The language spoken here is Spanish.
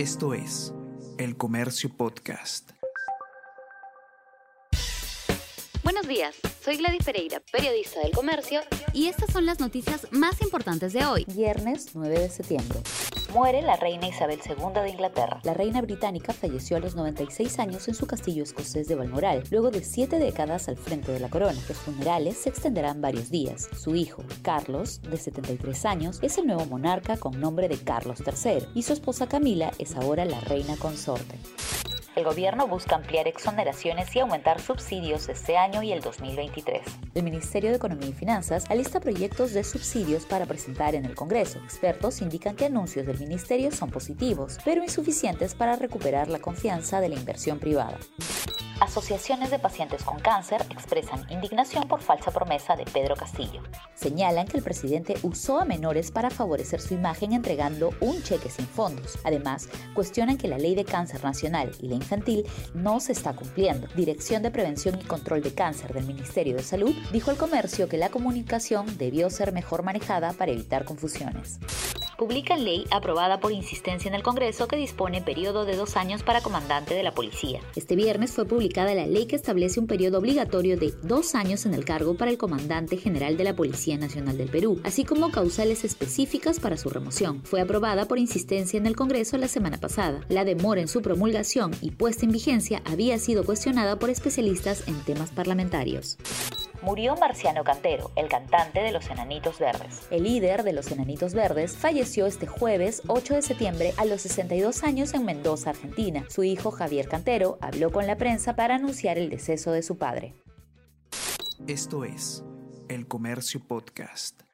Esto es El Comercio Podcast. Buenos días, soy Gladys Pereira, periodista del Comercio, y estas son las noticias más importantes de hoy, viernes 9 de septiembre. Muere la reina Isabel II de Inglaterra. La reina británica falleció a los 96 años en su castillo escocés de Balmoral, luego de siete décadas al frente de la corona. Los funerales se extenderán varios días. Su hijo, Carlos, de 73 años, es el nuevo monarca con nombre de Carlos III, y su esposa Camila es ahora la reina consorte. El gobierno busca ampliar exoneraciones y aumentar subsidios este año y el 2023. El Ministerio de Economía y Finanzas alista proyectos de subsidios para presentar en el Congreso. Expertos indican que anuncios del ministerio son positivos, pero insuficientes para recuperar la confianza de la inversión privada. Asociaciones de pacientes con cáncer expresan indignación por falsa promesa de Pedro Castillo. Señalan que el presidente usó a menores para favorecer su imagen entregando un cheque sin fondos. Además, cuestionan que la ley de cáncer nacional y la infantil no se está cumpliendo. Dirección de Prevención y Control de Cáncer del Ministerio de Salud dijo al comercio que la comunicación debió ser mejor manejada para evitar confusiones publican ley aprobada por insistencia en el Congreso que dispone periodo de dos años para comandante de la policía. Este viernes fue publicada la ley que establece un periodo obligatorio de dos años en el cargo para el comandante general de la Policía Nacional del Perú, así como causales específicas para su remoción. Fue aprobada por insistencia en el Congreso la semana pasada. La demora en su promulgación y puesta en vigencia había sido cuestionada por especialistas en temas parlamentarios murió Marciano Cantero, el cantante de Los Enanitos Verdes. El líder de Los Enanitos Verdes falleció este jueves 8 de septiembre a los 62 años en Mendoza, Argentina. Su hijo Javier Cantero habló con la prensa para anunciar el deceso de su padre. Esto es El Comercio Podcast.